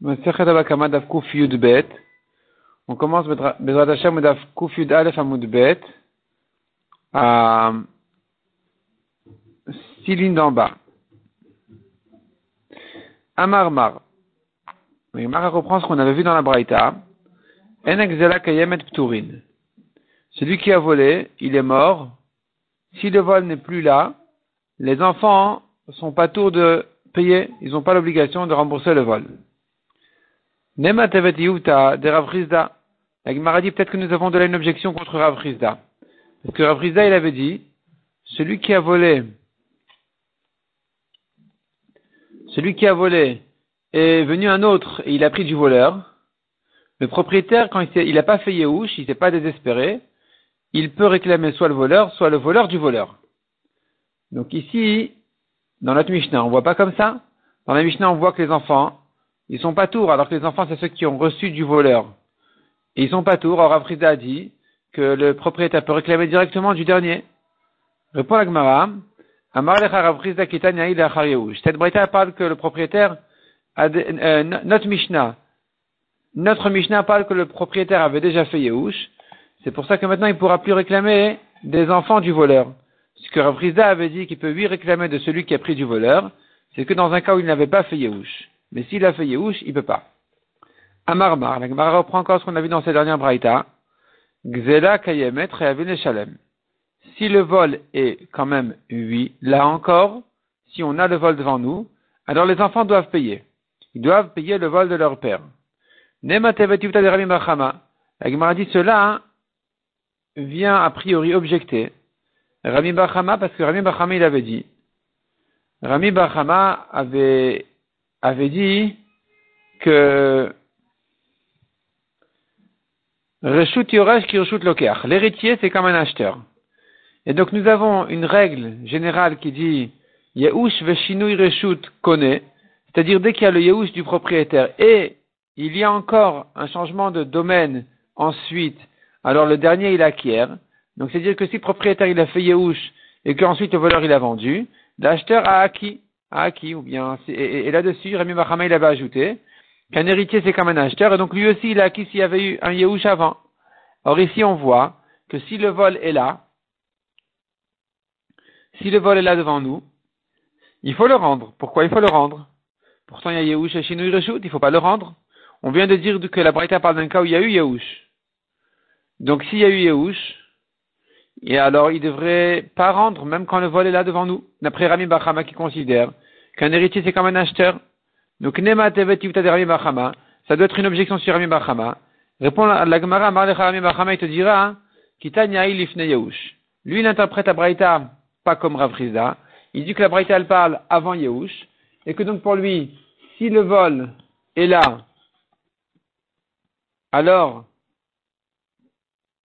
On commence Bezrat Hashem Yud Aleph Amud Bet à six lignes d'en bas. Amar Mar. Mar reprend ce qu'on avait vu dans la Braïta. Zela Kayemet Pturin. Celui qui a volé, il est mort. Si le vol n'est plus là, les enfants sont pas tours de payer, ils n'ont pas l'obligation de rembourser le vol. Nema tevet de Rav Rizda. La Gemara dit peut-être que nous avons de là une objection contre Rav Rizda. Parce que Rav Rizda, il avait dit, celui qui a volé, celui qui a volé est venu un autre et il a pris du voleur. Le propriétaire, quand il n'a pas fait Yehush, il s'est pas désespéré, il peut réclamer soit le voleur, soit le voleur du voleur. Donc ici, dans notre Mishnah, on voit pas comme ça. Dans la Mishnah, on voit que les enfants, ils sont pas tours, alors que les enfants, c'est ceux qui ont reçu du voleur. Et ils sont pas tours. Or, Afrida a dit que le propriétaire peut réclamer directement du dernier. Répond la Gemara. Cette braïta parle que le propriétaire a euh, notre Mishnah, notre Mishnah parle que le propriétaire avait déjà fait Yehush. C'est pour ça que maintenant il ne pourra plus réclamer des enfants du voleur. Ce que Rav avait dit qu'il peut lui réclamer de celui qui a pris du voleur, c'est que dans un cas où il n'avait pas fait Yehush. Mais s'il a fait Yehush, il peut pas. Amarmar, la Gemara reprend encore ce qu'on a vu dans ces dernières braïta. Gzela kayemet reavin shalem. Si le vol est quand même oui, là encore, si on a le vol devant nous, alors les enfants doivent payer. Ils doivent payer le vol de leur père. La Gemara dit cela vient a priori objecter Rami Bachama, parce que Rami Bachama, il avait dit, Rami Bachama avait, avait dit que Reshut Yoresh qui Reshut Lokeach. L'héritier, c'est comme un acheteur. Et donc nous avons une règle générale qui dit Yehush Veshinui Reshut Kone, c'est-à-dire dès qu'il y a le Yehush du propriétaire et il y a encore un changement de domaine ensuite, alors le dernier il acquiert. Donc c'est-à-dire que si le propriétaire il a fait Yehush et qu'ensuite le voleur il a vendu, l'acheteur a acquis, acquis, ou bien, et, là-dessus, Rémi Mahama il avait ajouté qu'un héritier c'est comme un acheteur, et donc lui aussi il a acquis s'il y avait eu un Yehush avant. Or ici on voit que si le vol est là, si le vol est là devant nous, il faut le rendre. Pourquoi il faut le rendre? Pourtant il y a Yehush et Shinui Reshut, il ne faut pas le rendre. On vient de dire que la Braïta parle d'un cas où il y a eu Yehush. Donc s'il y a eu Yehush, et alors, il devrait pas rendre, même quand le vol est là devant nous. D'après Rami Bachama qui considère qu'un héritier c'est comme un acheteur. Donc, Nema Tevet de Rami Bachama, ça doit être une objection sur Rami Bachama. Répond à la Gemara, Rami Bachama, il te dira, hein, Kitanya Ilifne. Lui, il interprète la Braïta pas comme Rav Il dit que la Braïta, elle parle avant Yehush. Et que donc pour lui, si le vol est là, alors,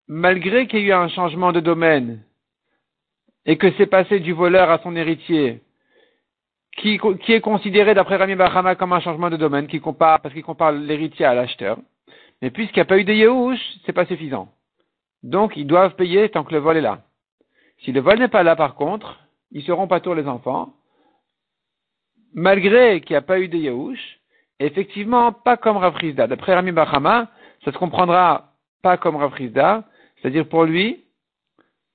malgré qu'il y ait eu un changement de domaine et que c'est passé du voleur à son héritier, qui, est considéré d'après Rami Bahama comme un changement de domaine, parce qu'il compare l'héritier à l'acheteur. Mais puisqu'il n'y a pas eu de Yehush, c'est pas suffisant. Donc, ils doivent payer tant que le vol est là. Si le vol n'est pas là, par contre, ils seront pas tous les enfants, malgré qu'il n'y a pas eu de Yehush, effectivement, pas comme Rafrizda. D'après Rami Bahama, ça se comprendra pas comme Rafrizda, c'est-à-dire pour lui,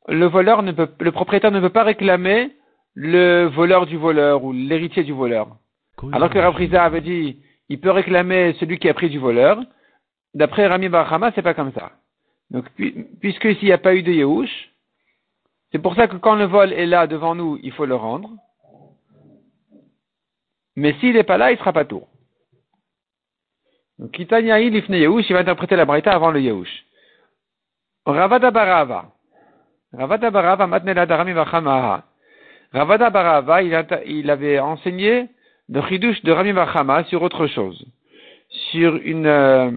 le voleur ne peut, le propriétaire ne peut pas réclamer le voleur du voleur ou l'héritier du voleur. Alors que Rav avait dit, il peut réclamer celui qui a pris du voleur. D'après Rami Barhama, c'est pas comme ça. Donc, puisque s'il n'y a pas eu de Yehush, c'est pour ça que quand le vol est là devant nous, il faut le rendre. Mais s'il n'est pas là, il sera pas tour. Donc, Kitanya il il va interpréter la Braïta avant le Yehush. Ravada Barava. Ravada Barava Matnela Darami Vachamaha. Ravada Barava, il, avait enseigné de Chidush de Rami Vachama sur autre chose. Sur une euh,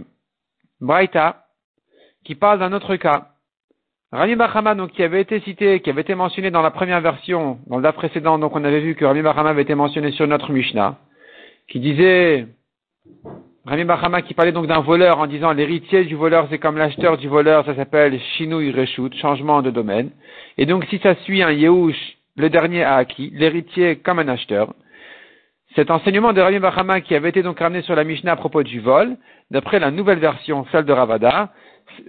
qui parle d'un autre cas. Rami Bachama, donc, qui avait été cité, qui avait été mentionné dans la première version, dans le précédent, donc on avait vu que Rami Bachama avait été mentionné sur notre Mishnah, qui disait Rami Bahama qui parlait donc d'un voleur en disant l'héritier du voleur c'est comme l'acheteur du voleur, ça s'appelle Shinui Reshut, changement de domaine. Et donc si ça suit un Yehush, le dernier a acquis, l'héritier comme un acheteur. cet enseignement de Rabbi Bachama qui avait été donc ramené sur la Mishnah à propos du vol, d'après la nouvelle version, celle de Ravada,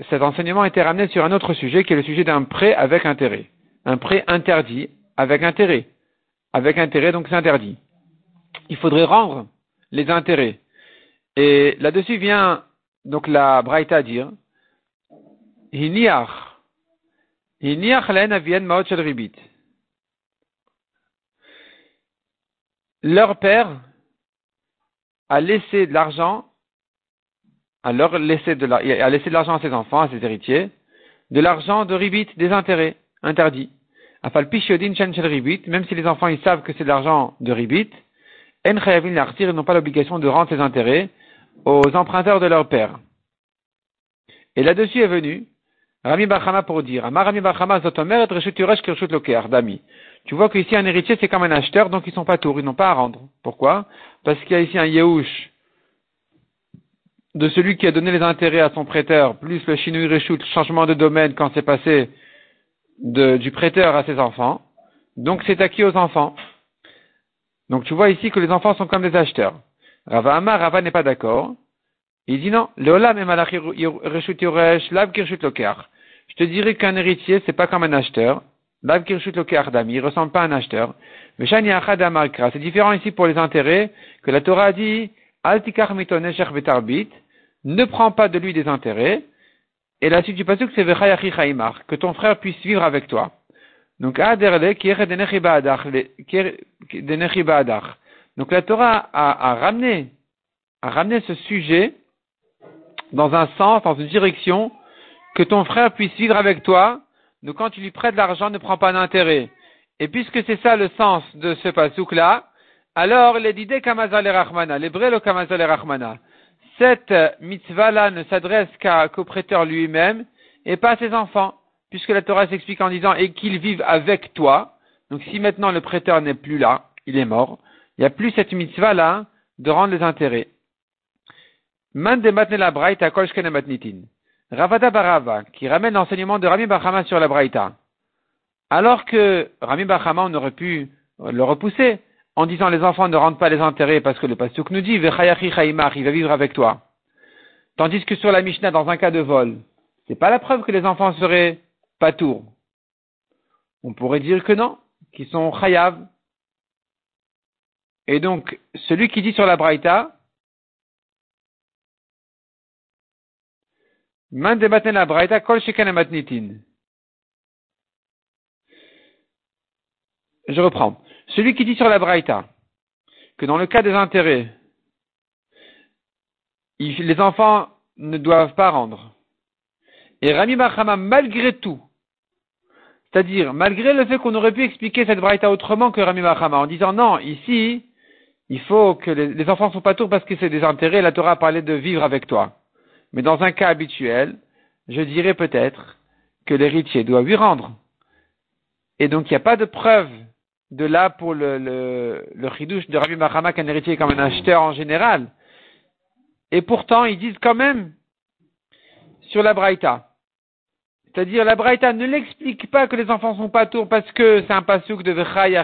cet enseignement été ramené sur un autre sujet qui est le sujet d'un prêt avec intérêt. Un prêt interdit avec intérêt. Avec intérêt, donc interdit. Il faudrait rendre les intérêts. Et là-dessus vient donc la Braïta dire, Hiniach, Hiniach len avien maot ribit. leur père a laissé de l'argent, a, leur laissé de a laissé de l'argent à ses enfants, à ses héritiers, de l'argent de ribit, des intérêts, interdits. Ribit, même si les enfants ils savent que c'est de l'argent de ribit, en ils n'ont pas l'obligation de rendre ces intérêts aux emprunteurs de leur père. Et là-dessus est venu Rami Bachama pour dire, Amar Rami Bachama zotomer et dami. Tu vois qu'ici un héritier c'est comme un acheteur, donc ils sont pas tours, ils n'ont pas à rendre. Pourquoi? Parce qu'il y a ici un Yehush de celui qui a donné les intérêts à son prêteur, plus le Shinui Reshut, changement de domaine quand c'est passé du prêteur à ses enfants. Donc c'est acquis aux enfants. Donc tu vois ici que les enfants sont comme des acheteurs. Rava Amar, Rava n'est pas d'accord. Il dit non, Leolam Reshut Yoresh, Lav Kirshut. Je te dirais qu'un héritier, c'est pas comme un acheteur. Lav Kirshut Dami, il ressemble pas à un acheteur. Mais Shani Achad C'est différent ici pour les intérêts que la Torah dit, Altikar Mitoneshech Betarbit, ne prends pas de lui des intérêts. Et la suite du passage, c'est Vechayachi Chaimar, que ton frère puisse vivre avec toi. Donc, Aderle, Donc, la Torah a, ramené, ce sujet dans un sens, dans une direction, que ton frère puisse vivre avec toi, donc quand tu lui prêtes de l'argent, ne prends pas d'intérêt. Et puisque c'est ça le sens de ce pasouk-là, alors les didé kamazal et rachmana, l'hébreu le kamazal et rachmana. Cette mitzvah-là ne s'adresse qu'au prêteur lui-même et pas à ses enfants, puisque la Torah s'explique en disant et qu'ils vivent avec toi. Donc si maintenant le prêteur n'est plus là, il est mort, il n'y a plus cette mitzvah-là de rendre les intérêts. Ravada Barava, qui ramène l'enseignement de Rami Bachama sur la Braïta. Alors que Rami Bachama, on aurait pu le repousser en disant les enfants ne rendent pas les intérêts parce que le pasuk nous dit Vechayachi Chaimach, il va vivre avec toi. Tandis que sur la Mishnah, dans un cas de vol, c'est pas la preuve que les enfants seraient pas tours. On pourrait dire que non, qu'ils sont chayav. Et donc, celui qui dit sur la Braïta, Man la braïta kol Je reprends. Celui qui dit sur la braïta que dans le cas des intérêts, les enfants ne doivent pas rendre. Et Rami Bachama, malgré tout, c'est-à-dire malgré le fait qu'on aurait pu expliquer cette braïta autrement que Rami Bachama, en disant non, ici, il faut que les, enfants ne sont pas tours parce que c'est des intérêts, la Torah a parlé de vivre avec toi. Mais dans un cas habituel, je dirais peut-être que l'héritier doit lui rendre. Et donc il n'y a pas de preuve de là pour le, le, chidouche de Rabbi Mahama qu'un héritier est comme un acheteur en général. Et pourtant, ils disent quand même sur la Braïta. C'est-à-dire, la Braïta ne l'explique pas que les enfants sont pas tours parce que c'est un pasouk de Vechai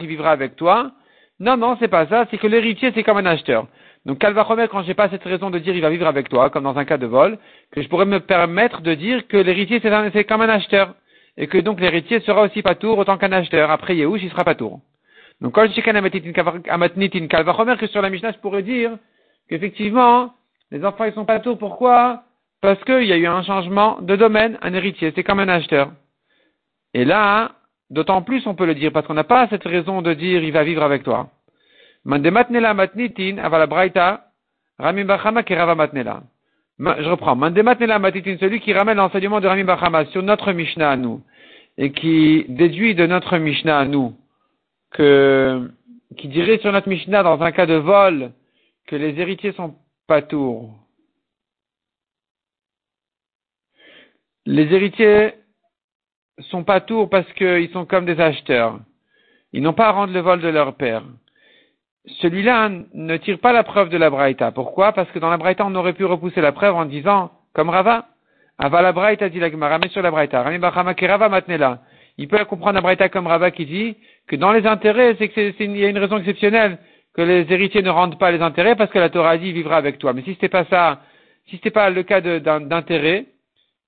il vivra avec toi. Non, non, c'est pas ça. C'est que l'héritier, c'est comme un acheteur. Donc, Calvachomer, quand j'ai pas cette raison de dire il va vivre avec toi, comme dans un cas de vol, que je pourrais me permettre de dire que l'héritier c'est comme un acheteur. Et que donc l'héritier sera aussi pas tour autant qu'un acheteur. Après Yehush, il sera pas tour. Donc, quand je dis qu'un Calvachomer, que sur la Mishnah, je pourrais dire qu'effectivement, les enfants ils sont pas tour. Pourquoi? Parce qu'il y a eu un changement de domaine, un héritier, c'est comme un acheteur. Et là, d'autant plus on peut le dire, parce qu'on n'a pas cette raison de dire il va vivre avec toi. Je reprends. Matnitin, celui qui ramène l'enseignement de Rami Bachama sur notre Mishnah à nous, et qui déduit de notre Mishnah à nous, que, qui dirait sur notre Mishnah dans un cas de vol, que les héritiers sont pas tours. Les héritiers sont pas tours parce qu'ils sont comme des acheteurs. Ils n'ont pas à rendre le vol de leur père celui-là ne tire pas la preuve de la Braïta. Pourquoi? Parce que dans la Braïta, on aurait pu repousser la preuve en disant, comme Rava, Ava la Braïta dit la Gemara, sur la Braïta, Rava Matnela. Il peut comprendre la Braïta comme Rava qui dit que dans les intérêts, c'est qu'il y a une raison exceptionnelle, que les héritiers ne rendent pas les intérêts parce que la Torah dit vivra avec toi. Mais si c'était pas ça, si c'était pas le cas d'intérêt,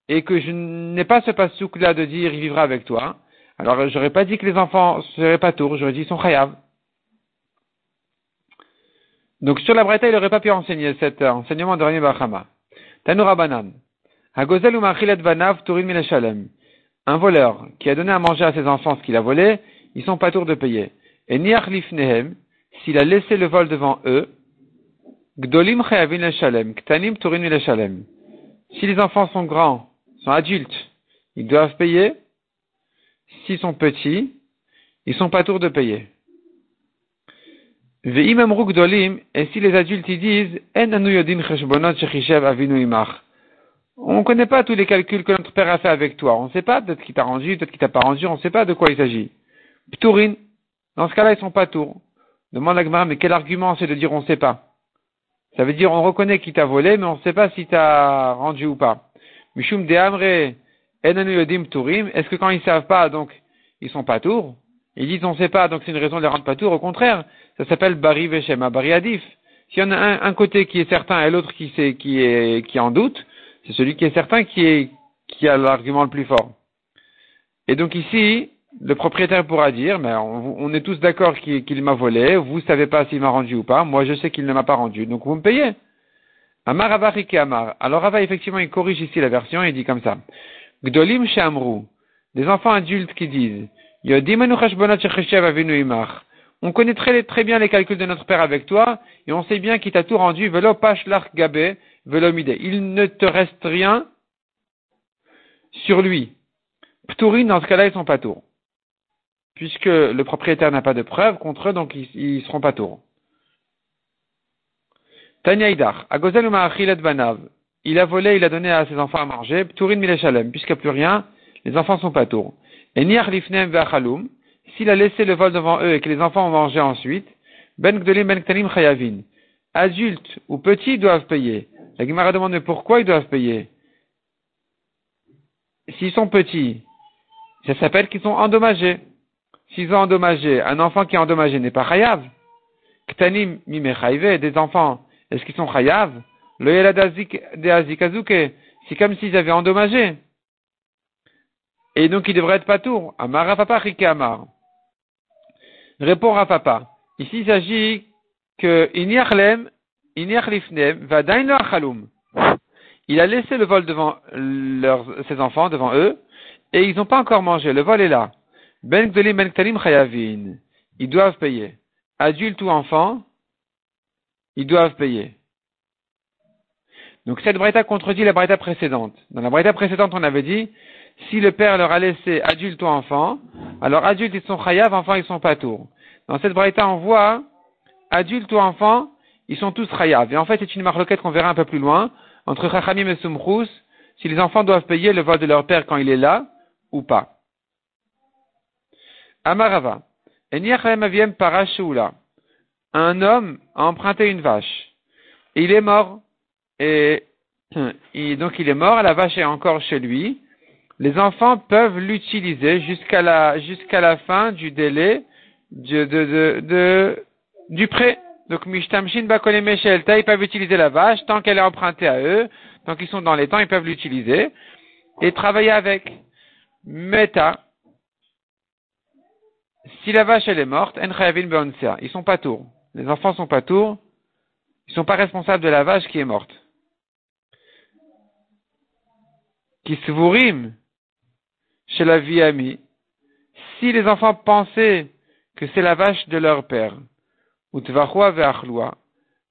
et que je n'ai pas ce pasouk là de dire il vivra avec toi, alors j'aurais pas dit que les enfants seraient pas tours, j'aurais dit ils sont chayav. Donc sur la Breta, il n'aurait pas pu enseigner cet enseignement de Rani Bachama. Tanoura Banan. Hagozel ou Turin Un voleur qui a donné à manger à ses enfants ce qu'il a volé, ils sont pas tours de payer. Et Niach Lifnehem, s'il a laissé le vol devant eux, Gdolim Chayavin Shalem, Ktanim Turin Shalem. Si les enfants sont grands, sont adultes, ils doivent payer. S'ils sont petits, ils sont pas tours de payer. Et si les adultes ils disent, on ne connaît pas tous les calculs que notre père a fait avec toi. On ne sait pas, peut-être qu'il t'a rendu, peut-être qu'il t'a pas rendu, on ne sait pas de quoi il s'agit. Pturin. Dans ce cas-là, ils sont pas tours. Demande la Gemara, mais quel argument c'est de dire on ne sait pas? Ça veut dire on reconnaît qu'il t'a volé, mais on ne sait pas si t'a rendu ou pas. Mishum de Amre, yodim turim. Est-ce que quand ils savent pas, donc, ils sont pas tours? Ils disent on ne sait pas, donc c'est une raison de les rendre pas tours. Au contraire, ça s'appelle Bari Veshema, Bari Adif. S'il y en a un, côté qui est certain et l'autre qui, qui, est, qui en doute, c'est celui qui est certain qui, est, qui a l'argument le plus fort. Et donc ici, le propriétaire pourra dire, mais on, est tous d'accord qu'il m'a volé, vous savez pas s'il m'a rendu ou pas, moi je sais qu'il ne m'a pas rendu, donc vous me payez. Amar Amar. Alors Rava, effectivement, il corrige ici la version et il dit comme ça. Gdolim Shamru. Des enfants adultes qui disent, on connaît très, très, bien les calculs de notre père avec toi, et on sait bien qu'il t'a tout rendu, velo gabe, Il ne te reste rien sur lui. Pturin, dans ce cas-là, ils sont pas tours puisque le propriétaire n'a pas de preuve contre eux, donc ils, ne seront pas tours. Agozel Banav? Il a volé, il a donné à ses enfants à manger, Mileshalem, puisqu'il n'y a plus rien, les enfants sont pas tours. Et Niar Lifnem s'il a laissé le vol devant eux et que les enfants ont mangé ensuite, Ben Gdolim Ben Ktanim Chayavin. Adultes ou petits doivent payer. La Gemara demande pourquoi ils doivent payer? S'ils sont petits, ça s'appelle qu'ils sont endommagés s'ils ont endommagé, un enfant qui est endommagé n'est pas chayav. Ktanim des enfants, est-ce qu'ils sont chayav? Le de c'est comme s'ils avaient endommagé. Et donc ils devraient être patour. Amar Rafapa Amar. Répond Rafapa. Ici il s'agit que Vadain Il a laissé le vol devant leurs, ses enfants, devant eux, et ils n'ont pas encore mangé. Le vol est là. Ben Gdolim Ben Chayavin. Ils doivent payer. Adultes ou enfants, ils doivent payer. Donc cette braïta contredit la braïta précédente. Dans la braïta précédente, on avait dit, si le père leur a laissé adulte ou enfant, alors adultes ils sont chayav, enfants ils sont pas tours. Dans cette braïta, on voit, adultes ou enfants, ils sont tous chayav. Et en fait, c'est une marloquette qu'on verra un peu plus loin, entre Chachamim et Sumchrous, si les enfants doivent payer le vol de leur père quand il est là, ou pas. Amarava. Un homme a emprunté une vache. Il est mort. Et, donc il est mort, la vache est encore chez lui. Les enfants peuvent l'utiliser jusqu'à la, fin du délai du prêt. Donc, Mishtamshin Bakole ils peuvent utiliser la vache tant qu'elle est empruntée à eux, tant qu'ils sont dans les temps, ils peuvent l'utiliser et travailler avec. Meta, si la vache elle est morte, en ils sont pas tours. Les enfants sont pas tours. Ils sont pas responsables de la vache qui est morte. Qui se chez la vie amie. Si les enfants pensaient que c'est la vache de leur père, ou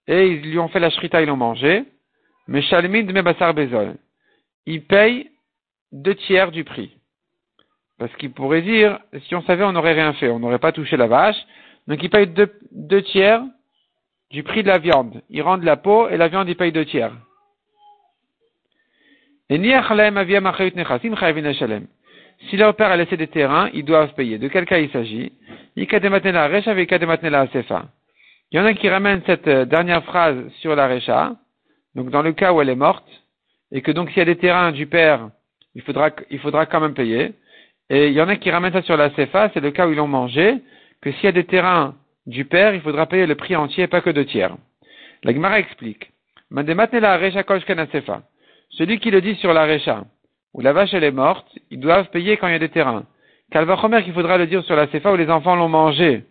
et ils lui ont fait la shrita, ils l'ont mangé, mais shalmid me basar bezol. Ils payent deux tiers du prix. Parce qu'il pourrait dire, si on savait, on n'aurait rien fait, on n'aurait pas touché la vache. Donc il paye deux, tiers du prix de la viande. Il rend la peau et la viande, il paye deux tiers. Et si leur père a laissé des terrains, ils doivent payer. De quel cas il s'agit? Il y en a qui ramènent cette euh, dernière phrase sur la Recha, donc dans le cas où elle est morte, et que donc s'il y a des terrains du père, il faudra, il faudra quand même payer. Et il y en a qui ramènent ça sur la CFA, c'est le cas où ils l'ont mangé, que s'il y a des terrains du père, il faudra payer le prix entier, pas que deux tiers. La Gemara explique. Celui qui le dit sur la Recha, où la vache elle est morte, ils doivent payer quand il y a des terrains. Calvachomer qu'il faudra le dire sur la Sefa où les enfants l'ont mangé.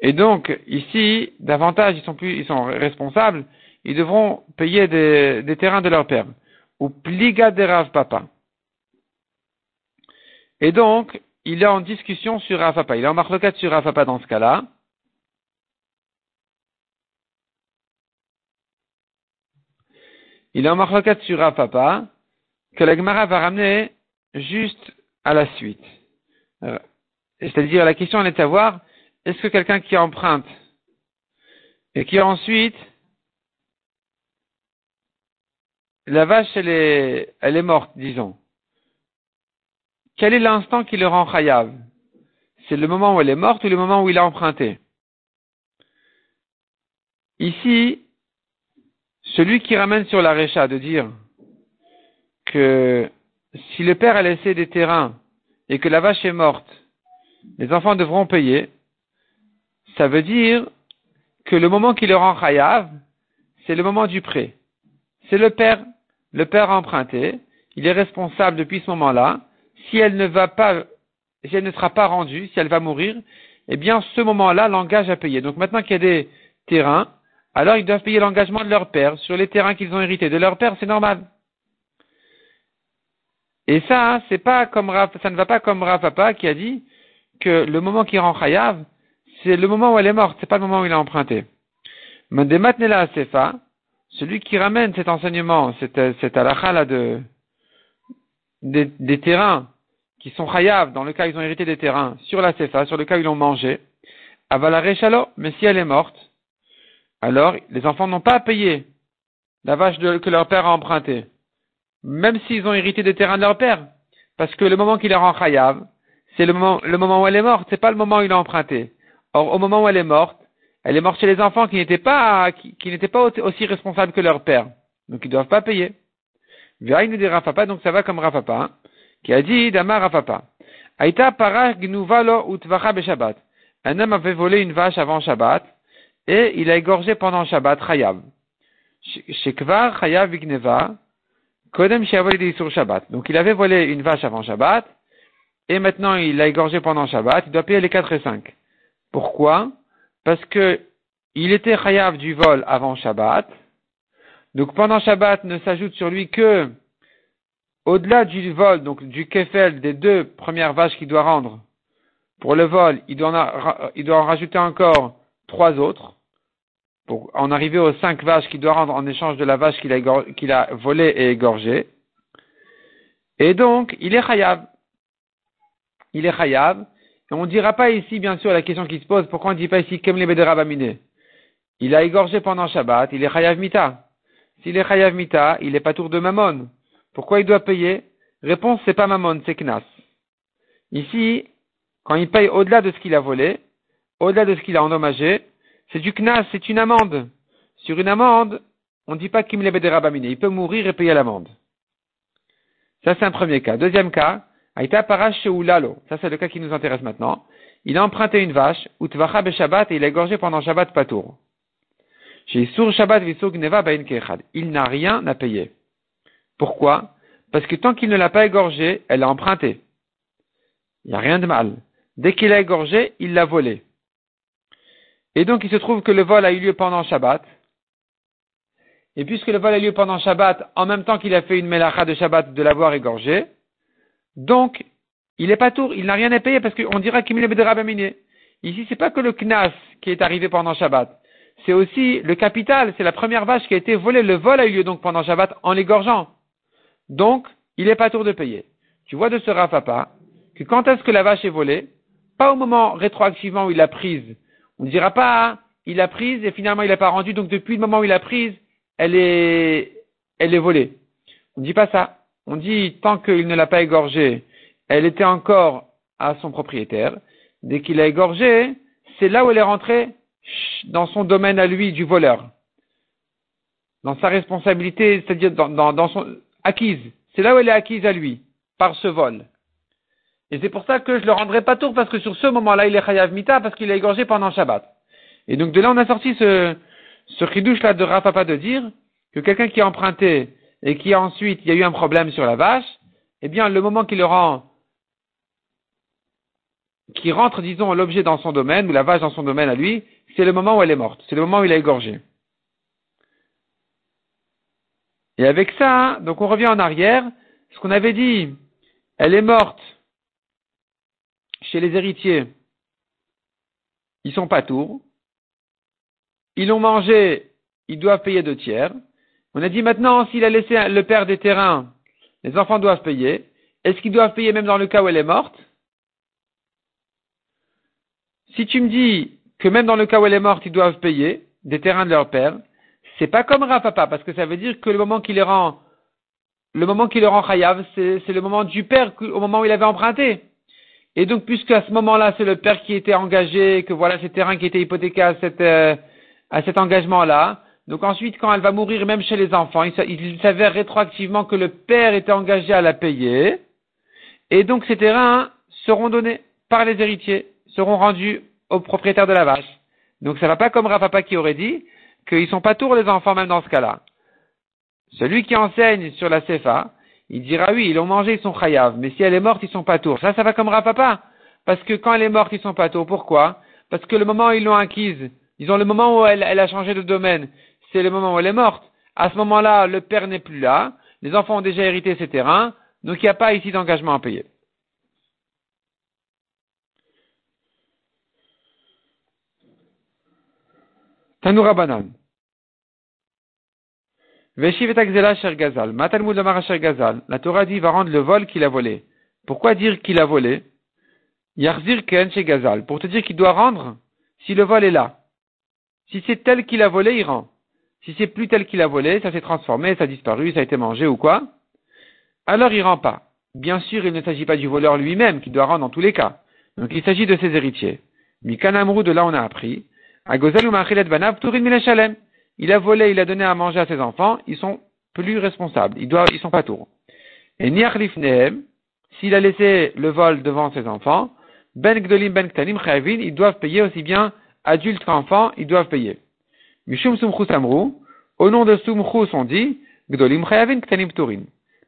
Et donc, ici, davantage, ils sont plus, ils sont responsables, ils devront payer des, terrains de leur père. Ou pliga de Papa. Et donc, il est en discussion sur Rav Papa. Il est en marloquat sur Rav Papa dans ce cas-là. Il est en marloquat sur Rav Papa que la Gemara va ramener juste à la suite. Euh, c'est-à-dire, la question est de savoir, est-ce que quelqu'un qui emprunte et qui ensuite, la vache, elle est, elle est morte, disons. Quel est l'instant qui le rend chayav C'est le moment où elle est morte ou le moment où il a emprunté? Ici, celui qui ramène sur la récha de dire que si le père a laissé des terrains et que la vache est morte, les enfants devront payer, ça veut dire que le moment qui le rend chayav, c'est le moment du prêt. C'est le père. Le père emprunté, il est responsable depuis ce moment-là. Si elle ne va pas, si elle ne sera pas rendue, si elle va mourir, eh bien, ce moment-là l'engage à payer. Donc maintenant qu'il y a des terrains, alors ils doivent payer l'engagement de leur père sur les terrains qu'ils ont hérités de leur père, c'est normal. Et ça, c'est pas comme ça ne va pas comme Rav Papa qui a dit que le moment qui rend Chayav, c'est le moment où elle est morte, c'est pas le moment où il a emprunté. Mendematnela Sefa, celui qui ramène cet enseignement, cet, cet là de, des, terrains qui sont Chayav, dans le cas où ils ont hérité des terrains, sur la Sefa, sur le cas où ils l'ont mangé, Avalare Shalo, mais si elle est morte, alors les enfants n'ont pas à payer la vache que leur père a empruntée même s'ils ont hérité des terrains de leur père. Parce que le moment qu'il est en chayav, c'est le moment, où elle est morte, c'est pas le moment où il a emprunté. Or, au moment où elle est morte, elle est morte chez les enfants qui n'étaient pas, qui, n'étaient pas aussi responsables que leur père. Donc ils doivent pas payer. Viraï nous dit Rafapa, donc ça va comme Rafapa, hein, qui a dit Dama Rafapa. Aïta para gnuvalo utvacha beshabbat. Un homme avait volé une vache avant Shabbat, et il a égorgé pendant Shabbat Chayav. Shekvar Chayav Kodem sur Shabbat. Donc il avait volé une vache avant Shabbat, et maintenant il l'a égorgé pendant Shabbat, il doit payer les 4 et 5. Pourquoi? Parce que il était chayav du vol avant Shabbat, donc pendant Shabbat ne s'ajoute sur lui que, au-delà du vol, donc du kefel des deux premières vaches qu'il doit rendre, pour le vol, il doit en, rajouter encore trois autres, pour en arriver aux cinq vaches qu'il doit rendre en échange de la vache qu'il a, volée et égorgée. Et donc, il est chayav. Il est chayav. Et on ne dira pas ici, bien sûr, la question qui se pose, pourquoi on ne dit pas ici Kem le Il a égorgé pendant Shabbat, il est chayav mita. S'il est chayav mita, il est pas tour de mammon. Pourquoi il doit payer? Réponse, c'est pas mammon, c'est knas. Ici, quand il paye au-delà de ce qu'il a volé, au-delà de ce qu'il a endommagé, c'est du knas, c'est une amende. Sur une amende, on ne dit pas qu'il rabamine. Il peut mourir et payer l'amende. Ça, c'est un premier cas. Deuxième cas, Aïta parash lalo. Ça, c'est le cas qui nous intéresse maintenant. Il a emprunté une vache, utvacha Shabbat, et il a égorgé pendant Shabbat patour. Shabbat Il n'a rien à payer. Pourquoi? Parce que tant qu'il ne l'a pas égorgé, elle l'a emprunté. Il n'y a rien de mal. Dès qu'il a égorgé, il l'a volé. Et donc il se trouve que le vol a eu lieu pendant Shabbat. Et puisque le vol a eu lieu pendant Shabbat, en même temps qu'il a fait une melacha de Shabbat de l'avoir égorgé, donc il n'est pas tour, il n'a rien à payer parce qu'on dira qu'il est de Ici, c'est pas que le knas qui est arrivé pendant Shabbat. C'est aussi le capital, c'est la première vache qui a été volée. Le vol a eu lieu donc pendant Shabbat en l'égorgeant. Donc, il n'est pas tour de payer. Tu vois de ce Rafapa que quand est-ce que la vache est volée Pas au moment rétroactivement où il l'a prise, on ne dira pas, il a prise et finalement il n'a pas rendu, donc depuis le moment où il a prise, elle est, elle est volée. On ne dit pas ça. On dit, tant qu'il ne l'a pas égorgée, elle était encore à son propriétaire. Dès qu'il a égorgé, c'est là où elle est rentrée dans son domaine à lui du voleur. Dans sa responsabilité, c'est-à-dire dans son acquise. C'est là où elle est acquise à lui, par ce vol. Et c'est pour ça que je le rendrai pas tour parce que sur ce moment-là, il est chayav mita parce qu'il est égorgé pendant Shabbat. Et donc de là, on a sorti ce, ce chidouche là de Rafapa de dire que quelqu'un qui a emprunté et qui a ensuite, il y a eu un problème sur la vache, eh bien, le moment qu'il le rend, qui rentre, disons, l'objet dans son domaine, ou la vache dans son domaine à lui, c'est le moment où elle est morte. C'est le moment où il a égorgé. Et avec ça, donc on revient en arrière, ce qu'on avait dit, elle est morte chez les héritiers. Ils sont pas tours. Ils l'ont mangé, ils doivent payer deux tiers. On a dit maintenant, s'il a laissé le père des terrains, les enfants doivent payer. Est-ce qu'ils doivent payer même dans le cas où elle est morte? Si tu me dis que même dans le cas où elle est morte, ils doivent payer des terrains de leur père, c'est pas comme Rafapa, parce que ça veut dire que le moment qui les rend, le moment qui les rend Chayav, c'est le moment du père au moment où il avait emprunté. Et donc, puisque à ce moment-là, c'est le père qui était engagé, que voilà ces terrains qui étaient hypothéqués à, cette, euh, à cet engagement-là, donc ensuite, quand elle va mourir, même chez les enfants, il, s'avère rétroactivement que le père était engagé à la payer, et donc ces terrains seront donnés par les héritiers, seront rendus au propriétaire de la vache. Donc ça va pas comme Rapapa qui aurait dit qu'ils sont pas tours les enfants même dans ce cas-là. Celui qui enseigne sur la CFA, il dira oui, ils l'ont mangé, ils sont chayav, mais si elle est morte, ils sont pas tours. Ça, ça va comme Rapapa. Parce que quand elle est morte, ils sont pas tours. Pourquoi? Parce que le moment où ils l'ont acquise, disons le moment où elle, elle a changé de domaine, c'est le moment où elle est morte. À ce moment-là, le père n'est plus là, les enfants ont déjà hérité ses terrains, donc il n'y a pas ici d'engagement à payer. Tanoura Banan. Gazal. Gazal. La Torah dit va rendre le vol qu'il a volé. Pourquoi dire qu'il a volé? Yarzir Ken chez Gazal. Pour te dire qu'il doit rendre si le vol est là. Si c'est tel qu'il a volé, il rend. Si c'est plus tel qu'il a volé, ça s'est transformé, ça a disparu, ça a été mangé ou quoi, alors il rend pas. Bien sûr, il ne s'agit pas du voleur lui-même qui doit rendre dans tous les cas. Donc il s'agit de ses héritiers. Mikanamrou, de là on a appris. Turin Il a volé, il a donné à manger à ses enfants, ils sont plus responsables. Ils doivent, ils sont pas tours. Et Niachlifnehem, s'il a laissé le vol devant ses enfants, Ben Gdolim Ben Ktanim ils doivent payer aussi bien adultes qu'enfants, ils doivent payer. Mishum Sumchus Amru, au nom de Sumchus on dit, Gdolim Chayavin Ktanim Turin.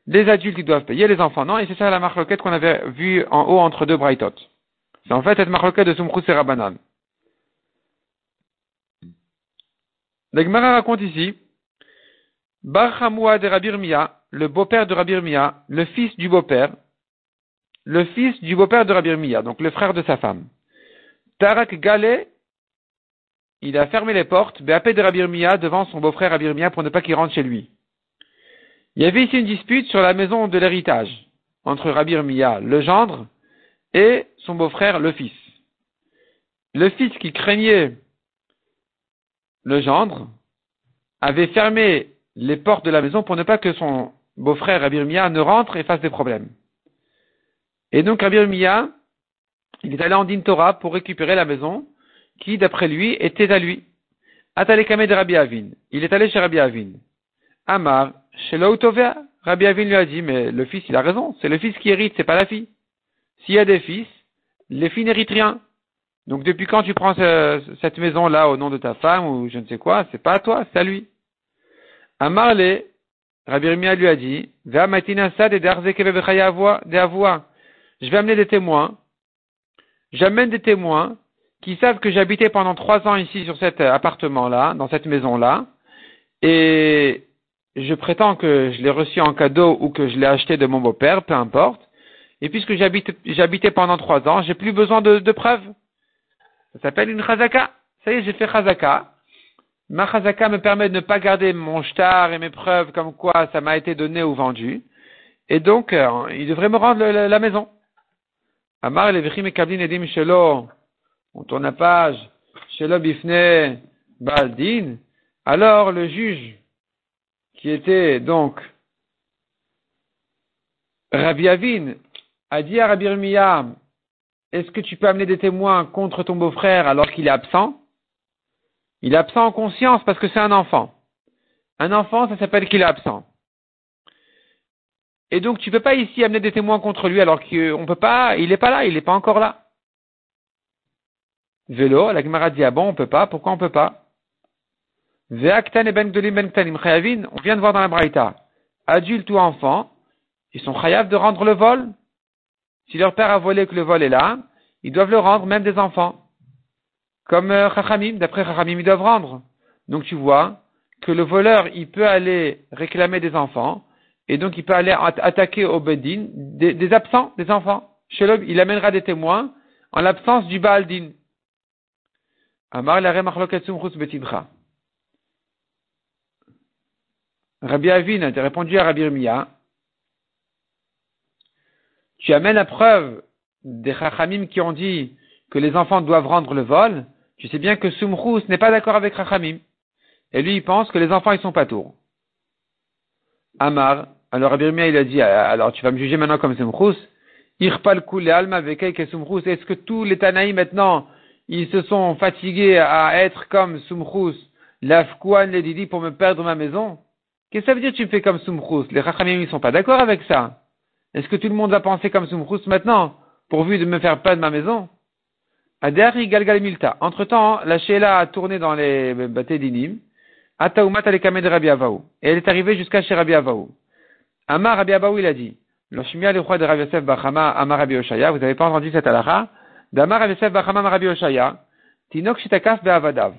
Les adultes ils doivent payer, les enfants non, et c'est ça la marloquette qu'on avait vue en haut entre deux braïtot. C'est en fait cette marloquette de Sumchus et Rabbanan. L'Egmara raconte ici, Bar de Rabir le beau-père de Rabir le fils du beau-père, le fils du beau-père de Rabir donc le frère de sa femme. Tarak Gale il a fermé les portes, Béapé de Rabir devant son beau-frère Rabir pour ne pas qu'il rentre chez lui. Il y avait ici une dispute sur la maison de l'héritage entre Rabir le gendre, et son beau-frère, le fils. Le fils qui craignait le gendre avait fermé les portes de la maison pour ne pas que son beau-frère Rabir ne rentre et fasse des problèmes. Et donc Rabir il est allé en Dintora pour récupérer la maison qui, d'après lui, était à lui. Atalekame Rabbi Avin. Il est allé chez Rabbi Avin. Amar, chez l'Autovea, Rabbi Avin lui a dit, mais le fils, il a raison, c'est le fils qui hérite, c'est pas la fille. S'il y a des fils, les filles n'héritent rien. Donc depuis quand tu prends cette maison-là au nom de ta femme ou je ne sais quoi, c'est pas à toi, c'est à lui. Amar le, Rabbi Rimia lui a dit, je vais amener des témoins, j'amène des témoins qui savent que j'habitais pendant trois ans ici sur cet appartement-là, dans cette maison-là, et je prétends que je l'ai reçu en cadeau ou que je l'ai acheté de mon beau-père, peu importe. Et puisque j'habitais pendant trois ans, j'ai plus besoin de, preuves. Ça s'appelle une chazaka. Ça y est, j'ai fait chazaka. Ma chazaka me permet de ne pas garder mon shtar et mes preuves comme quoi ça m'a été donné ou vendu. Et donc, euh, il devrait me rendre la, maison. Amar le et edim shelo on tourne la page, chez l'Obifne Baldin, alors le juge, qui était donc Rabbi Avin, a dit à Rabbi est-ce que tu peux amener des témoins contre ton beau-frère alors qu'il est absent? Il est absent en conscience parce que c'est un enfant. Un enfant, ça s'appelle qu'il est absent. Et donc, tu peux pas ici amener des témoins contre lui alors qu'on peut pas, il est pas là, il est pas encore là. Vélo, la Gemara dit, ah bon, on peut pas, pourquoi on peut pas? Ve'aktan et ben ben on vient de voir dans la Braïta. Adulte ou enfant, ils sont chayav de rendre le vol. Si leur père a volé que le vol est là, ils doivent le rendre, même des enfants. Comme euh, Chachamim, d'après Chachamim, ils doivent rendre. Donc tu vois que le voleur, il peut aller réclamer des enfants, et donc il peut aller attaquer au Bedin des, absents, des enfants. Il amènera des témoins en l'absence du Baaldin. Amar betibra. Rabbi Avin a répondu à Rabbi Irmiya, tu amènes la preuve des Chachamim qui ont dit que les enfants doivent rendre le vol, tu sais bien que Sumrous n'est pas d'accord avec Chachamim. Et lui, il pense que les enfants, ils sont pas tours. Amar, alors Rabbi il a dit, ah, alors tu vas me juger maintenant comme Sumrous. Irpal alma Est-ce que tous les Tanaïs maintenant, ils se sont fatigués à être comme Sumrous, l'Afkouan, les Didi pour me perdre ma maison? Qu'est-ce que ça veut dire tu me fais comme Sumrous Les Chachamim, ils sont pas d'accord avec ça. Est-ce que tout le monde va penser comme Sumrous maintenant, pourvu de me faire perdre ma maison? Adari Galgal Milta. Entre temps, la Sheila a tourné dans les bâtés d'Inim. Ataumat alekame de Rabbi Avaou. Et elle est arrivée jusqu'à chez Rabbi Avaou. Amar Rabbi Avaou, il a dit, Loshmia le roi de Rabbi Yosef Bachama Amar Rabbi Oshaya, vous n'avez pas entendu cette halakha? D'Amar Rabbi Yosef Bachama Amar Rabbi Oshaya, Tinok Shitakaf Be'avadav.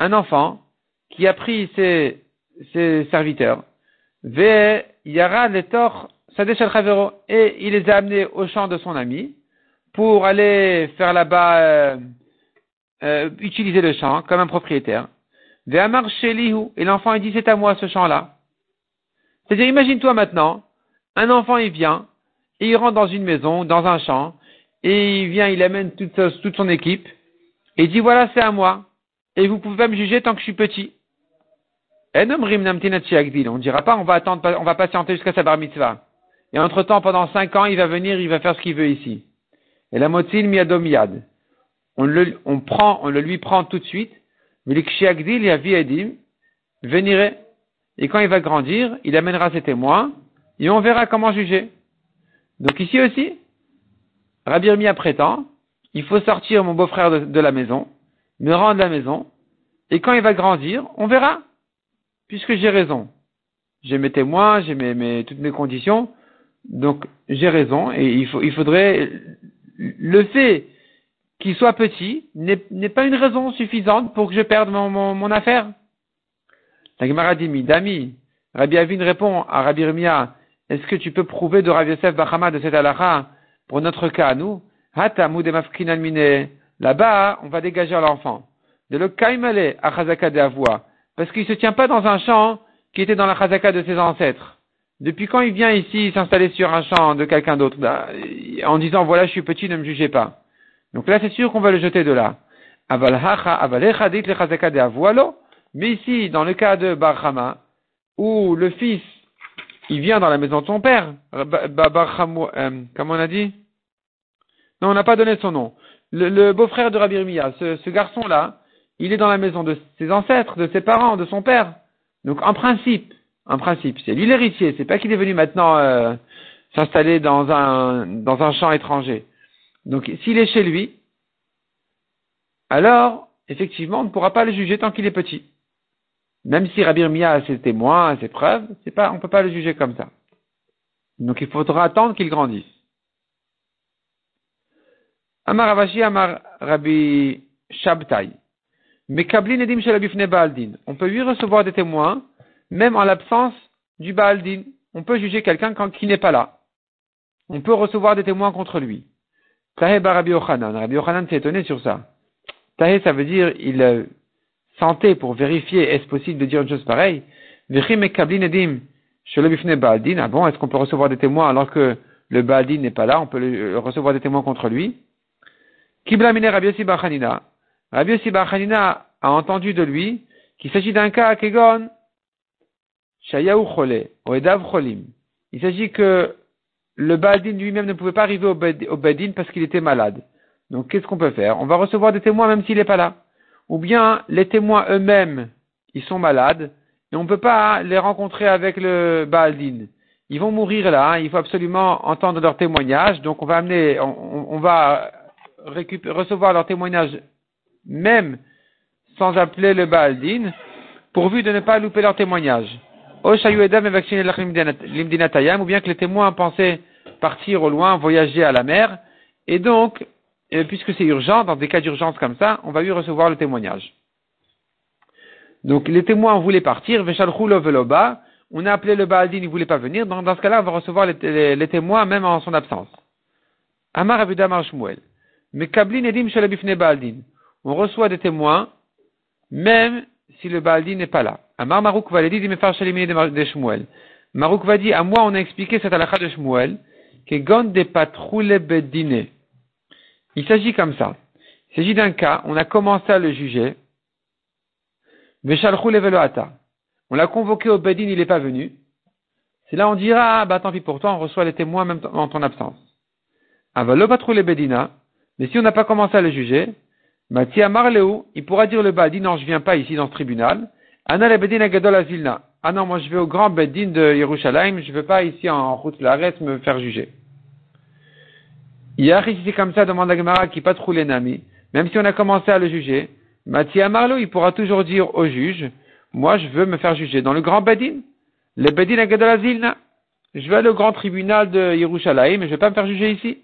Un enfant qui a pris ses, ses serviteurs, Ve Yara Letor et il les a amenés au champ de son ami, pour aller faire là-bas, euh, euh, utiliser le champ comme un propriétaire. Et l'enfant il dit c'est à moi ce champ-là. C'est-à-dire, imagine-toi maintenant, un enfant il vient, et il rentre dans une maison, dans un champ, et il vient, il amène toute, toute son équipe, et il dit voilà c'est à moi, et vous pouvez pas me juger tant que je suis petit. On ne dira pas on va attendre, on va patienter jusqu'à sa bar mitzvah. Et entre temps, pendant cinq ans, il va venir, il va faire ce qu'il veut ici. Et la motzil miadomiyad. On le, on prend, on le lui prend tout de suite. Venirait. Et quand il va grandir, il amènera ses témoins, et on verra comment juger. Donc ici aussi, Rabbi Irmia prétend, il faut sortir mon beau-frère de, la maison, me rendre la maison, et quand il va grandir, on verra, puisque j'ai raison. J'ai mes témoins, j'ai mes, toutes mes conditions, donc j'ai raison, et il, faut, il faudrait le fait qu'il soit petit n'est pas une raison suffisante pour que je perde mon, affaire. La Gemara dit, Dami, Rabbi Avin répond à Rabbi Rimia, est-ce que tu peux prouver de Rabbi Yosef Bachama de cette halakha pour notre cas nous? Là-bas, on va dégager l'enfant. De le kaimale à Chazaka de Avoua. Parce qu'il se tient pas dans un champ qui était dans la Chazaka de ses ancêtres. Depuis quand il vient ici s'installer sur un champ de quelqu'un d'autre bah, en disant voilà je suis petit ne me jugez pas. Donc là c'est sûr qu'on va le jeter de là. Mais ici dans le cas de Barhama où le fils il vient dans la maison de son père, euh, comment on a dit? Non on n'a pas donné son nom. Le, beau-frère de Rabbi ce, ce garçon-là, il est dans la maison de ses ancêtres, de ses parents, de son père. Donc en principe, en principe. C'est lui l'héritier. C'est pas qu'il est venu maintenant euh, s'installer dans un dans un champ étranger. Donc s'il est chez lui, alors effectivement on ne pourra pas le juger tant qu'il est petit. Même si Rabir Mia a ses témoins, ses preuves, on peut pas le juger comme ça. Donc il faudra attendre qu'il grandisse. Amar Avashi Amar Rabbi Shabtai. Mais Kablin Edim Baaldin. On peut lui recevoir des témoins même en l'absence du Baaldin. On peut juger quelqu'un qui n'est pas là. On peut recevoir des témoins contre lui. Tahé Rabbi Ochanan. Rabbi Ochanan s'est étonné sur ça. Tahé, ça veut dire, il euh, sentait pour vérifier, est-ce possible de dire une chose pareille? Edim, Baaldin. Ah bon, est-ce qu'on peut recevoir des témoins alors que le Baaldin n'est pas là? On peut euh, recevoir des témoins contre lui? Kiblamine Rabbi Yossi Bachanina. Rabbi Yossi a entendu de lui qu'il s'agit d'un cas à Kegon, Cholim. Il s'agit que le Baldin lui-même ne pouvait pas arriver au Badin parce qu'il était malade. Donc qu'est-ce qu'on peut faire? On va recevoir des témoins même s'il n'est pas là. Ou bien les témoins eux-mêmes, ils sont malades et on ne peut pas les rencontrer avec le Baldin. ils vont mourir là, hein. il faut absolument entendre leur témoignage, donc on va amener, on, va recevoir leur témoignage même sans appeler le Baaldin, pourvu de ne pas louper leur témoignage. Ou bien que les témoins pensaient partir au loin, voyager à la mer, et donc, puisque c'est urgent, dans des cas d'urgence comme ça, on va lui recevoir le témoignage. Donc les témoins voulaient partir, Veloba, on a appelé le Baaldin, il ne voulait pas venir, donc dans ce cas-là, on va recevoir les, témoins même en son absence. Amar Abudamar Shmuel. Mais Kablin Edim Shalabifne Baaldin. On reçoit des témoins, même si le Baaldin n'est pas là. Amar Marouk va dire, de Shmuel. Marouk va dire, à moi, on a expliqué cette halakha de Shmuel, que Gond de Patroule Bedine. Il s'agit comme ça. Il s'agit d'un cas, on a commencé à le juger, on l'a convoqué au Bedin, il n'est pas venu. C'est là on dira, ah, bah tant pis pour toi, on reçoit les témoins même en ton absence. le Bedina, mais si on n'a pas commencé à le juger, Matia Marleu, il pourra dire le Badin, non, je viens pas ici dans ce tribunal. Anna le Bedin Agadol Azilna. Ah non, moi je vais au grand Bedin de Yerushalayim, je ne veux pas ici en route la me faire juger. Hier, si c'est comme ça, demande Agmara qui patrouille les Nami. Même si on a commencé à le juger, Mathia Marlo, il pourra toujours dire au juge, moi je veux me faire juger dans le grand Bedin, le Bedin Agadolazilna. Je vais au grand tribunal de Yerushalayim, mais je vais pas me faire juger ici.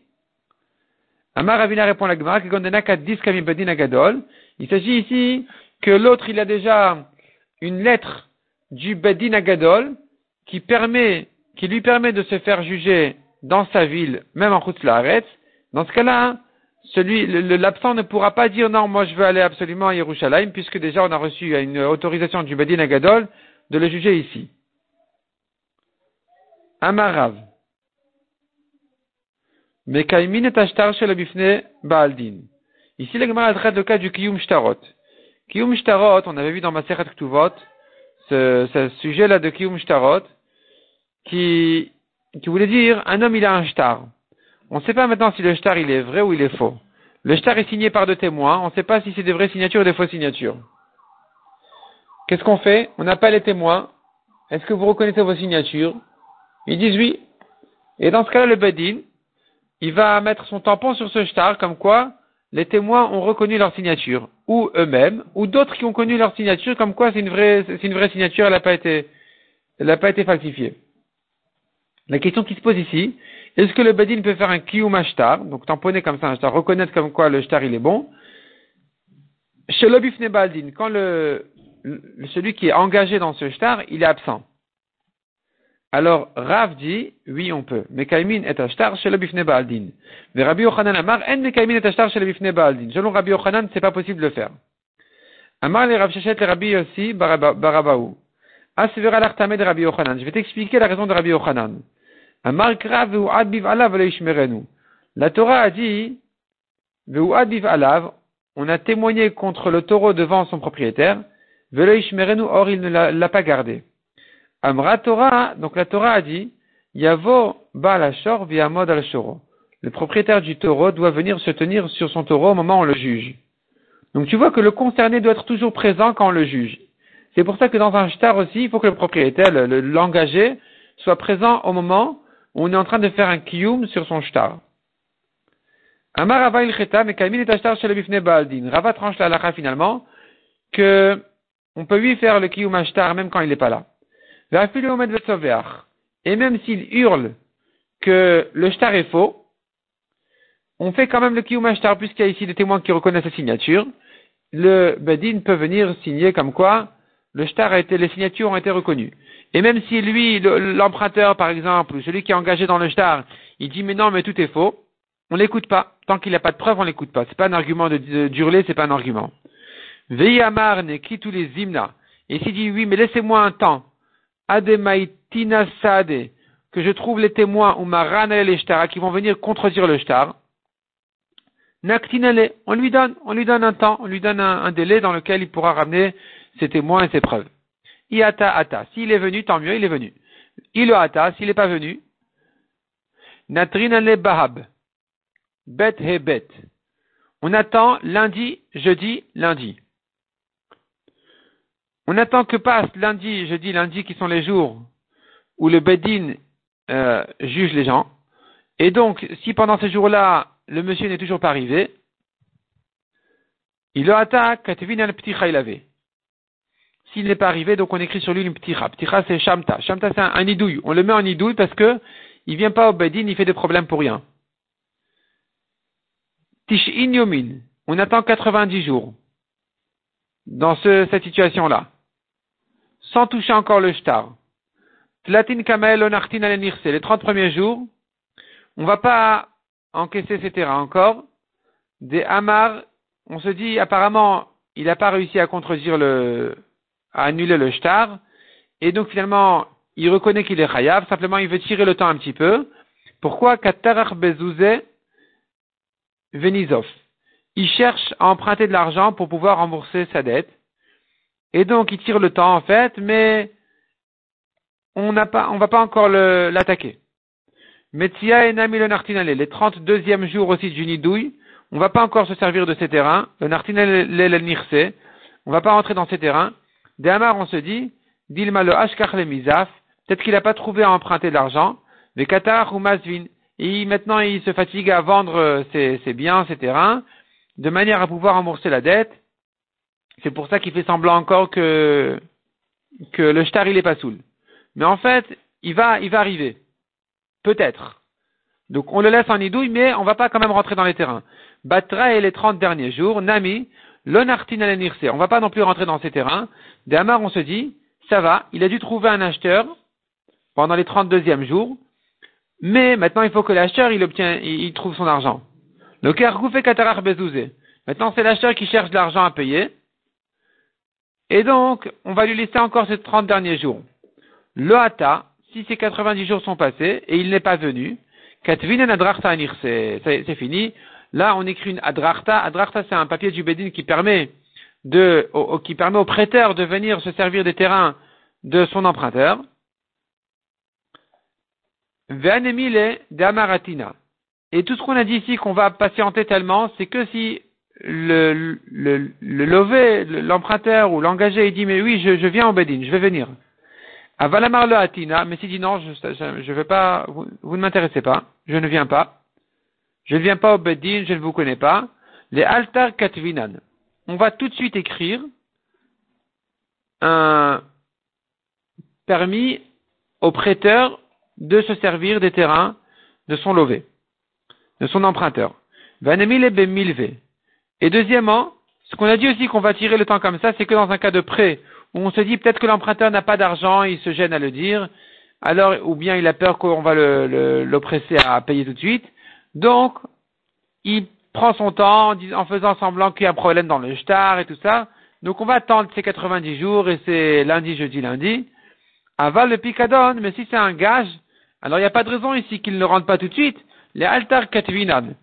Amar Ravina répond la Gemara, Bedin. Il s'agit ici que l'autre, il a déjà une lettre du Bedin Agadol qui permet, qui lui permet de se faire juger dans sa ville, même en Chutzlaharetz. Dans ce cas-là, celui, l'absent ne pourra pas dire non, moi je veux aller absolument à Yerushalayim, puisque déjà on a reçu une autorisation du Badin Agadol de le juger ici. Amarav. Mekaimin et ashtar shel bifne baaldin. Ici, la Gemara traite le cas du Kiyum Shtarot. Kiyum Shtarot, on avait vu dans Maseret Ktuvot, ce, ce sujet-là de Kiyum Shtarot, qui, qui voulait dire, un homme il a un shtar. On ne sait pas maintenant si le shtar il est vrai ou il est faux. Le shtar est signé par deux témoins, on ne sait pas si c'est des vraies signatures ou des fausses signatures. Qu'est-ce qu'on fait? On appelle les témoins. Est-ce que vous reconnaissez vos signatures? Ils disent oui. Et dans ce cas-là, le Bedin, il va mettre son tampon sur ce shtar, comme quoi les témoins ont reconnu leur signature, ou eux-mêmes, ou d'autres qui ont connu leur signature, comme quoi c'est une vraie, signature, elle n'a pas été, falsifiée. La question qui se pose ici, est-ce que le Badin peut faire un kiyum ashtar, donc tamponner comme ça un shtar, reconnaître comme quoi le shtar il est bon? Chez l'obifne baldin, quand le, celui qui est engagé dans ce shtar, il est absent. Alors, Rav dit, oui, on peut. Mekaimin est ashtar chez l'obifne baldin. Mais Rabbi Yochanan Amar, en mekaimin est ashtar chez l'obifne baldin. Selon Rabbi Yochanan, c'est pas possible de le faire. Amar le Rav Shechet le Rabbi aussi, barabaou. Ah, c'est de Rabbi Yochanan. Je vais t'expliquer la raison de Rabbi Yochanan. La Torah a dit, on a témoigné contre le taureau devant son propriétaire, or il ne l'a pas gardé. Amra Torah, donc la Torah a dit, Yavo Balashor mod al shoro. Le propriétaire du taureau doit venir se tenir sur son taureau au moment où on le juge. Donc tu vois que le concerné doit être toujours présent quand on le juge. C'est pour ça que dans un shtar aussi, il faut que le propriétaire, l'engagé, soit présent au moment on est en train de faire un kiyum sur son shtar. Amar Rava il mais Kaimin est ashtar chez le Baaldin. Rava tranche la lacha finalement que on peut lui faire le kiyum ashtar même quand il n'est pas là. Et même s'il hurle que le shtar est faux, on fait quand même le kiyum ashtar puisqu'il y a ici des témoins qui reconnaissent sa signature. Le Badin peut venir signer comme quoi le shtar a été, les signatures ont été reconnues. Et même si lui, l'emprunteur par exemple, celui qui est engagé dans le shtar, il dit mais non, mais tout est faux, on l'écoute pas. Tant qu'il n'a pas de preuve, on l'écoute pas. C'est pas un argument de, d'hurler, c'est pas un argument. Veyamar ne tous les hymnes. Et s'il dit oui, mais laissez-moi un temps. Ademaitina sade, que je trouve les témoins ou marana les shtar qui vont venir contredire le shtar. Naktinale, on lui donne, on lui donne un temps, on lui donne un délai dans lequel il pourra ramener ses témoins et ses preuves. Iata ata. S'il est venu, tant mieux, il est venu. Il ata, s'il n'est pas venu. Natrinale bahab. Bet he bet. On attend lundi, jeudi, lundi. On attend que passe lundi, jeudi, lundi, qui sont les jours où le Bedin euh, juge les gens. Et donc, si pendant ces jours-là, le monsieur n'est toujours pas arrivé, il le attaque, petit S'il n'est pas arrivé, donc on écrit sur lui une pticha. Pticha, c'est shamta. Shamta, c'est un, idouille. On le met en idouille parce que il vient pas au bedin, il fait des problèmes pour rien. Tish yomin. On attend 90 jours. Dans cette situation-là. Sans toucher encore le shtar. Tlatin kamel onartin Les 30 premiers jours, on va pas encaisser ces terrains encore. Des Hamar, on se dit apparemment, il n'a pas réussi à contredire le, à annuler le shtar. Et donc finalement, il reconnaît qu'il est chayav, simplement il veut tirer le temps un petit peu. Pourquoi Katarach Bezouze Venizov? Il cherche à emprunter de l'argent pour pouvoir rembourser sa dette. Et donc il tire le temps en fait, mais on n'a pas, on va pas encore l'attaquer. Metzia et Nami le Nartinale, les 32e jours aussi du Nidouille, on va pas encore se servir de ces terrains. Le Nartinale le Nirse, on va pas rentrer dans ces terrains. Amar, on se dit, Dilma le Ashkach le Mizaf, peut-être qu'il n'a pas trouvé à emprunter de l'argent. Mais Qatar ou Masvin, et maintenant il se fatigue à vendre euh, ses, ses biens, ses terrains, de manière à pouvoir rembourser la dette. C'est pour ça qu'il fait semblant encore que, le shtar il est pas saoul. Mais en fait, il va, il va arriver. Peut-être. Donc on le laisse en idouille, mais on va pas quand même rentrer dans les terrains. Batra et les 30 derniers jours, Nami, l'onartin On On va pas non plus rentrer dans ces terrains. D'Amar, on se dit, ça va, il a dû trouver un acheteur pendant les 32e jours, mais maintenant il faut que l'acheteur il obtient, il, trouve son argent. Le fait katarach bezouzé. Maintenant c'est l'acheteur qui cherche de l'argent à payer. Et donc, on va lui laisser encore ces 30 derniers jours. Le hata, si ces 90 jours sont passés et il n'est pas venu, katvinen adrachta c'est fini. Là, on écrit une adrachta. Adrachta, c'est un papier du Bédine qui permet de, qui permet au prêteur de venir se servir des terrains de son emprunteur. Ve'anemile d'amaratina. Et tout ce qu'on a dit ici qu'on va patienter tellement, c'est que si le, le, l'emprunteur ou l'engagé, il dit, mais oui, je, viens au Bédine, je vais venir. Avalamar le Atina, mais s'il dit non, je ne veux pas, vous, ne m'intéressez pas, je ne viens pas, je ne viens pas au Bedin, je ne vous connais pas, les altar katvinan. On va tout de suite écrire un permis au prêteur de se servir des terrains de son lové, de son emprunteur. Et deuxièmement, ce qu'on a dit aussi qu'on va tirer le temps comme ça, c'est que dans un cas de prêt on se dit peut-être que l'emprunteur n'a pas d'argent, il se gêne à le dire, alors ou bien il a peur qu'on va l'oppresser à payer tout de suite. Donc, il prend son temps en, faisant semblant qu'il y a un problème dans le shtar et tout ça. Donc on va attendre ces 90 jours et c'est lundi, jeudi, lundi. Aval le picadon, mais si c'est un gage, alors il n'y a pas de raison ici qu'il ne rentre pas tout de suite. Les altar katvinan.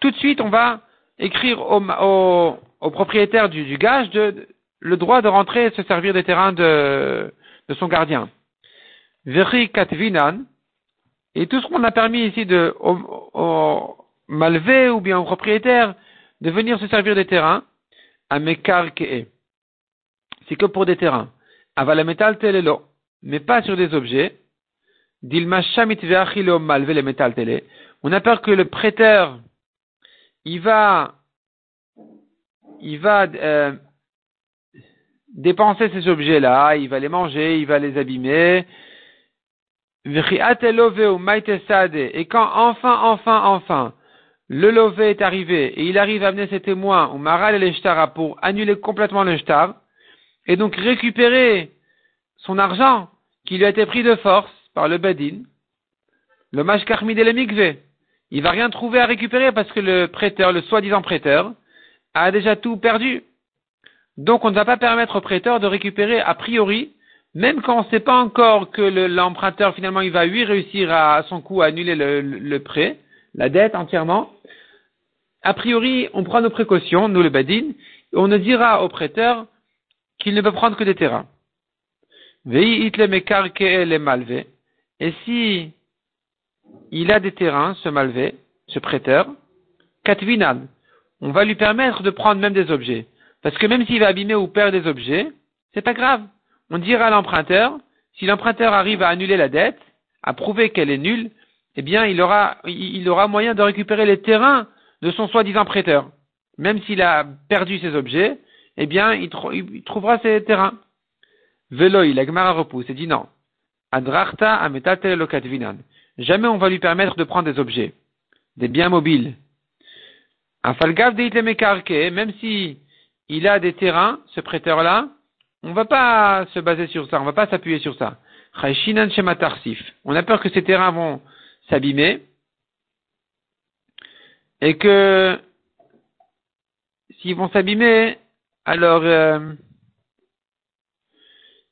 Tout de suite, on va écrire au, propriétaire du, du gage de, le droit de rentrer et se servir des terrains de, de son gardien. Veri katvinan, et tout ce qu'on a permis ici de, au, malvé ou bien au propriétaire de venir se servir des terrains, à mekarkee. C'est que pour des terrains. Avalametal telelo, mais pas sur des objets. Dilma shamit malvé le métal télé. On a peur que le prêteur, il va, euh, dépenser ces objets-là, il va les manger, il va les abîmer. Et quand enfin, enfin, enfin, le lové est arrivé et il arrive à amener ses témoins au maral et les pour annuler complètement le shtar et donc récupérer son argent qui lui a été pris de force par le badin, le mashkarmid et le mikve, il va rien trouver à récupérer parce que le prêteur, le soi-disant prêteur, a déjà tout perdu. Donc on ne va pas permettre au prêteur de récupérer a priori, même quand on ne sait pas encore que l'emprunteur finalement il va lui réussir à, son coup à annuler le, prêt, la dette entièrement. A priori, on prend nos précautions, nous le badin, et on ne dira au prêteur qu'il ne peut prendre que des terrains. Et si il a des terrains, ce malvé, ce prêteur, katvinan, on va lui permettre de prendre même des objets. Parce que même s'il va abîmer ou perdre des objets, c'est pas grave. On dira à l'emprunteur, si l'emprunteur arrive à annuler la dette, à prouver qu'elle est nulle, eh bien, il aura, moyen de récupérer les terrains de son soi-disant prêteur. Même s'il a perdu ses objets, eh bien, il, trouvera ses terrains. Veloï, la Gemara repousse et dit non. Adrachta lokatvinan. Jamais on va lui permettre de prendre des objets, des biens mobiles. Afalgav de même si il a des terrains, ce prêteur-là, on ne va pas se baser sur ça, on ne va pas s'appuyer sur ça. On a peur que ces terrains vont s'abîmer et que s'ils vont s'abîmer, alors euh,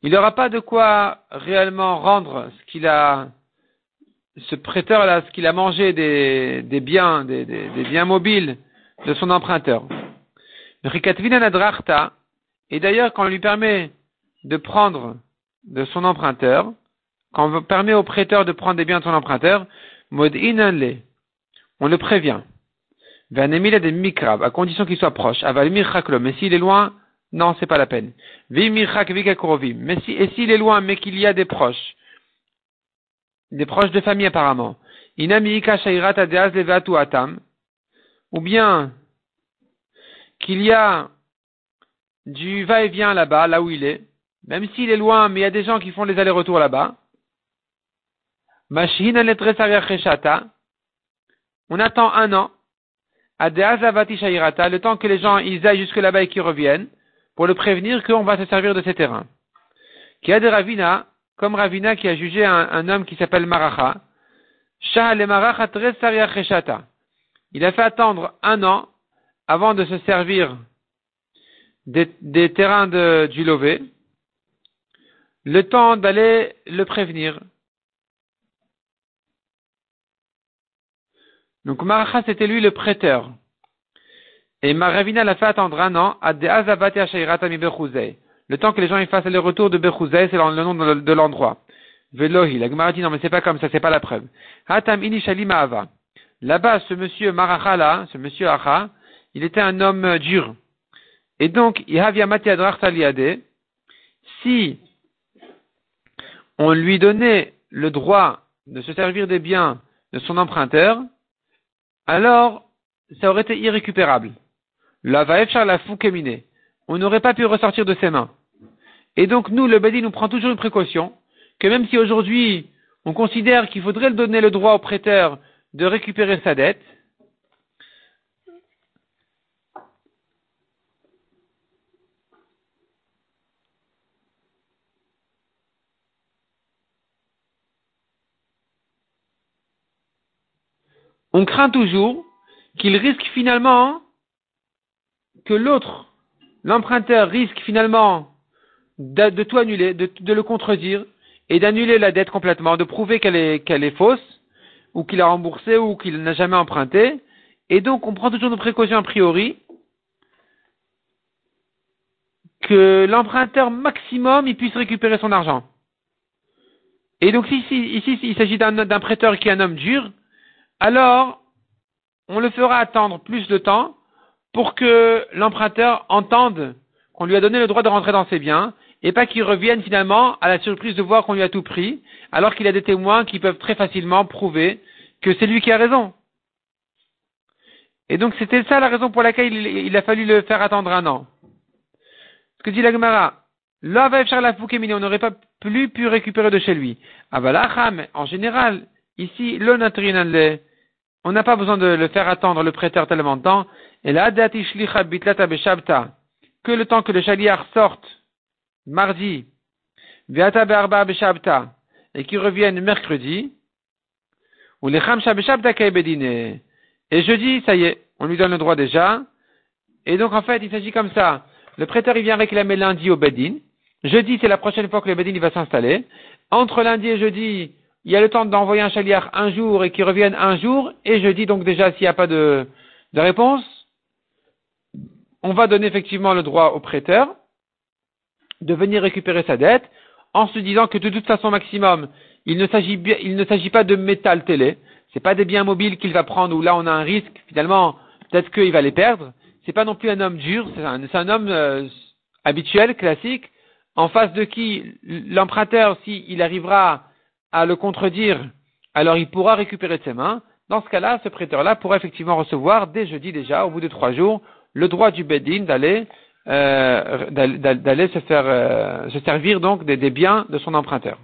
il n'aura pas de quoi réellement rendre ce qu'il a, ce prêteur-là, ce qu'il a mangé des, biens, des, biens mobiles de son emprunteur. Et d'ailleurs, quand on lui permet de prendre de son emprunteur, quand on permet au prêteur de prendre des biens de son emprunteur, on le prévient. à condition qu'il soit proche. Mais s'il est loin, non, c'est pas la peine. Mais si, et s'il est loin, mais qu'il y a des proches, des proches de famille apparemment, ou bien qu'il y a du va-et-vient là-bas, là où il est, même s'il est loin, mais il y a des gens qui font les allers-retours là-bas, on attend un an, le temps que les gens ils aillent jusque là-bas et qu'ils reviennent, pour le prévenir qu'on va se servir de ces terrains. Qui a des Ravina, comme Ravina qui a jugé un, homme qui s'appelle Maracha, il a fait attendre un an avant de se servir des, terrains du lové, le temps d'aller le prévenir. Donc Maracha, c'était lui le prêteur. Et Maravina l'a fait attendre un an à Le temps que les gens y fassent le retour de Bechouzei, c'est le nom de l'endroit. Velohi, la Gemara dit non mais c'est pas comme ça, c'est pas la preuve. Hatam Là-bas, ce monsieur Maracha ce monsieur Acha, il était un homme dur. Et donc, si on lui donnait le droit de se servir des biens de son emprunteur, alors ça aurait été irrécupérable. La vaefchar la. On n'aurait pas pu ressortir de ses mains. Et donc nous, le Badi nous prend toujours une précaution, que même si aujourd'hui on considère qu'il faudrait donner le droit au prêteur de récupérer sa dette, on craint toujours qu'il risque finalement que l'autre, l'emprunteur, risque finalement de, tout annuler, de, le contredire et d'annuler la dette complètement, de prouver qu'elle est, qu'elle est fausse, ou qu'il a remboursé, ou qu'il n'a jamais emprunté. Et donc, on prend toujours nos précautions a priori que l'emprunteur maximum, il puisse récupérer son argent. Et donc, ici, ici il s'agit d'un prêteur qui est un homme dur, alors, on le fera attendre plus de temps pour que l'emprunteur entende qu'on lui a donné le droit de rentrer dans ses biens et pas qu'il revienne finalement à la surprise de voir qu'on lui a tout pris, alors qu'il a des témoins qui peuvent très facilement prouver que c'est lui qui a raison. Et donc c'était ça la raison pour laquelle il, a fallu le faire attendre un an. Ce que dit la Gemara, on n'aurait pas plus pu récupérer de chez lui. mais en général, ici, le on n'a pas besoin de le faire attendre le prêteur tellement de temps. Et là, que le temps que le chaliar sorte mardi, et qu'il revienne mercredi, ou les et jeudi, ça y est, on lui donne le droit déjà. Et donc, en fait, il s'agit comme ça. Le prêteur, il vient réclamer lundi au Bedin. Jeudi, c'est la prochaine fois que le Bedin va s'installer. Entre lundi et jeudi, il y a le temps d'envoyer un chaliar un jour et qu'il revienne un jour, et je dis donc déjà s'il n'y a pas de, de réponse, on va donner effectivement le droit au prêteur de venir récupérer sa dette en se disant que de toute façon maximum, il ne s'agit, il ne s'agit pas de métal télé, c'est pas des biens mobiles qu'il va prendre où là on a un risque finalement, peut-être qu'il va les perdre. C'est pas non plus un homme dur, c'est un, homme euh, habituel, classique, en face de qui l'emprunteur, s'il arrivera à le contredire, alors il pourra récupérer de ses mains. Dans ce cas-là, ce prêteur-là pourra effectivement recevoir, dès jeudi déjà, au bout de trois jours, le droit du Bedin d'aller euh, d'aller se faire euh, se servir donc des biens de son emprunteur.